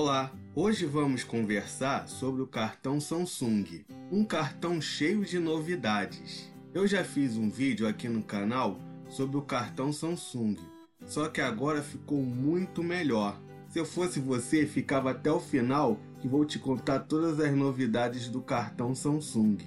Olá, hoje vamos conversar sobre o cartão Samsung, um cartão cheio de novidades. Eu já fiz um vídeo aqui no canal sobre o cartão Samsung, só que agora ficou muito melhor. Se eu fosse você, ficava até o final que vou te contar todas as novidades do cartão Samsung.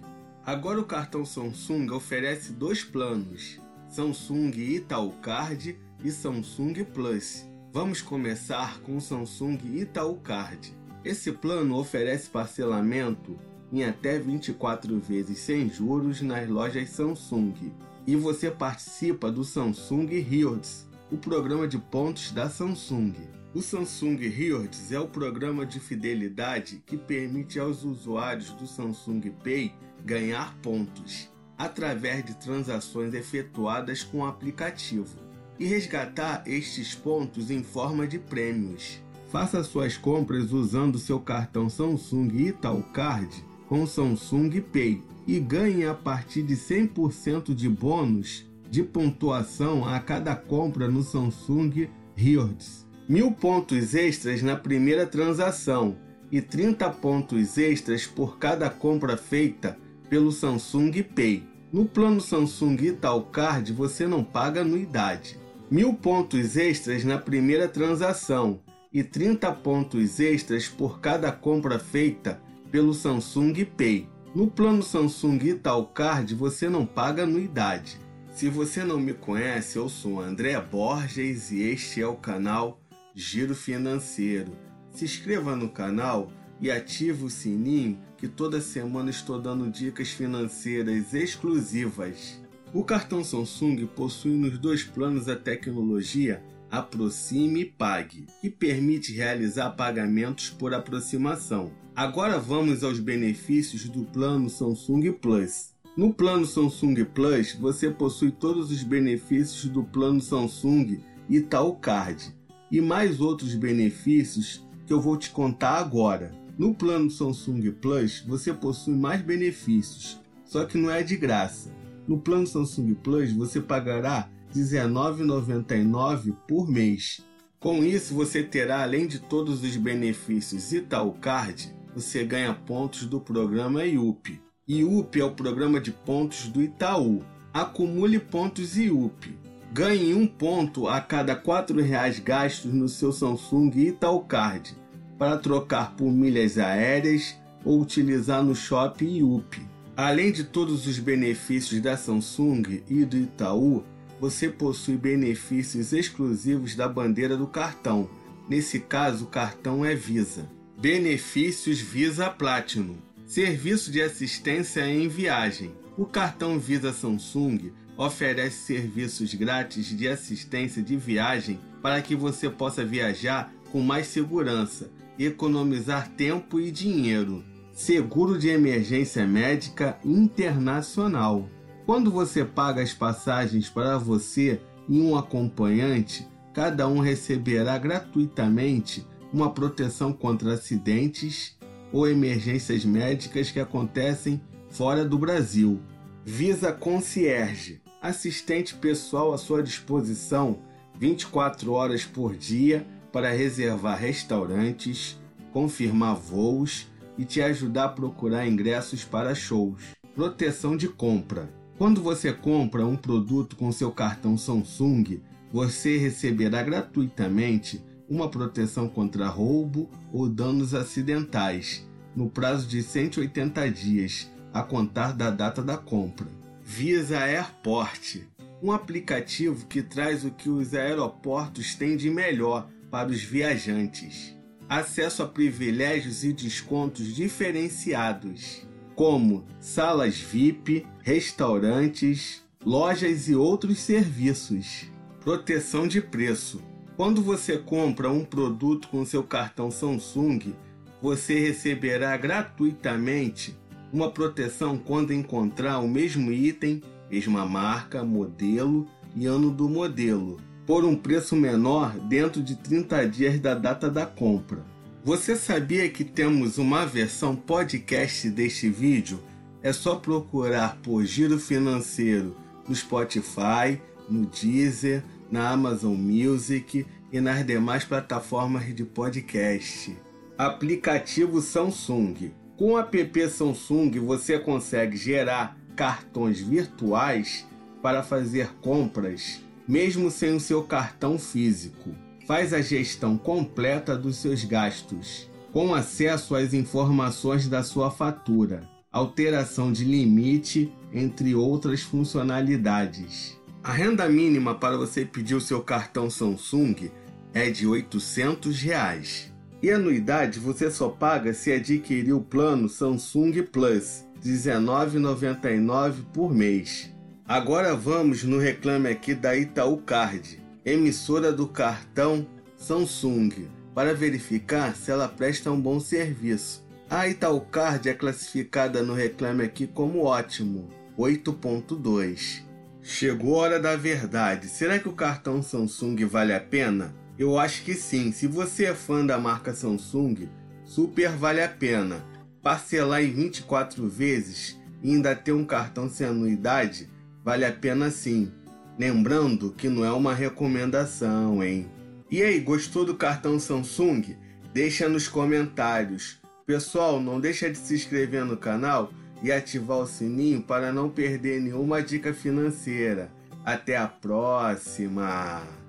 Agora o cartão Samsung oferece dois planos, Samsung Itaú Card e Samsung Plus. Vamos começar com o Samsung Itaú Card. Esse plano oferece parcelamento em até 24 vezes sem juros nas lojas Samsung. E você participa do Samsung Rewards, o programa de pontos da Samsung. O Samsung Rewards é o programa de fidelidade que permite aos usuários do Samsung Pay ganhar pontos através de transações efetuadas com o aplicativo e resgatar estes pontos em forma de prêmios. Faça suas compras usando seu cartão Samsung Itaú Card com Samsung Pay e ganhe a partir de 100% de bônus de pontuação a cada compra no Samsung Rewards. Mil pontos extras na primeira transação e 30 pontos extras por cada compra feita pelo Samsung Pay. No plano Samsung Itaú Card você não paga anuidade. Mil pontos extras na primeira transação e 30 pontos extras por cada compra feita pelo Samsung Pay. No plano Samsung Itaú Card você não paga anuidade. Se você não me conhece, eu sou André Borges e este é o canal Giro Financeiro. Se inscreva no canal e ative o sininho que toda semana estou dando dicas financeiras exclusivas. O cartão Samsung possui nos dois planos a tecnologia Aproxime e Pague, que permite realizar pagamentos por aproximação. Agora vamos aos benefícios do plano Samsung Plus. No plano Samsung Plus, você possui todos os benefícios do plano Samsung Itaú Card e mais outros benefícios que eu vou te contar agora. No plano Samsung Plus, você possui mais benefícios, só que não é de graça. No plano Samsung Plus, você pagará R$ 19,99 por mês. Com isso, você terá, além de todos os benefícios Itaú Card, você ganha pontos do programa IUP. IUP é o programa de pontos do Itaú. Acumule pontos IUP. Ganhe um ponto a cada R$ 4,00 gastos no seu Samsung Itaú Card para trocar por milhas aéreas ou utilizar no shopping IUP. Além de todos os benefícios da Samsung e do Itaú, você possui benefícios exclusivos da bandeira do cartão. Nesse caso, o cartão é Visa. Benefícios Visa Platinum. Serviço de assistência em viagem. O cartão Visa Samsung oferece serviços grátis de assistência de viagem para que você possa viajar com mais segurança economizar tempo e dinheiro. Seguro de emergência médica internacional. Quando você paga as passagens para você e um acompanhante, cada um receberá gratuitamente uma proteção contra acidentes ou emergências médicas que acontecem fora do Brasil. Visa Concierge assistente pessoal à sua disposição 24 horas por dia para reservar restaurantes, confirmar voos e te ajudar a procurar ingressos para shows. Proteção de compra. Quando você compra um produto com seu cartão Samsung, você receberá gratuitamente uma proteção contra roubo ou danos acidentais no prazo de 180 dias a contar da data da compra. Visa Airport, um aplicativo que traz o que os aeroportos têm de melhor para os viajantes. Acesso a privilégios e descontos diferenciados, como salas VIP, restaurantes, lojas e outros serviços. Proteção de preço. Quando você compra um produto com seu cartão Samsung, você receberá gratuitamente uma proteção quando encontrar o mesmo item, mesma marca, modelo e ano do modelo por um preço menor dentro de 30 dias da data da compra. Você sabia que temos uma versão podcast deste vídeo? É só procurar por Giro Financeiro no Spotify, no Deezer, na Amazon Music e nas demais plataformas de podcast. Aplicativo Samsung. Com o app Samsung você consegue gerar cartões virtuais para fazer compras, mesmo sem o seu cartão físico. Faz a gestão completa dos seus gastos, com acesso às informações da sua fatura, alteração de limite, entre outras funcionalidades. A renda mínima para você pedir o seu cartão Samsung é de 800 reais. E anuidade você só paga se adquirir o plano Samsung Plus, R$ 19,99 por mês. Agora vamos no reclame aqui da Itaú Card, emissora do cartão Samsung, para verificar se ela presta um bom serviço. A Itaú Card é classificada no reclame aqui como ótimo, 8.2. Chegou a hora da verdade. Será que o cartão Samsung vale a pena? Eu acho que sim. Se você é fã da marca Samsung, super vale a pena. Parcelar em 24 vezes e ainda ter um cartão sem anuidade, vale a pena sim. Lembrando que não é uma recomendação, hein? E aí, gostou do cartão Samsung? Deixa nos comentários. Pessoal, não deixa de se inscrever no canal e ativar o sininho para não perder nenhuma dica financeira. Até a próxima!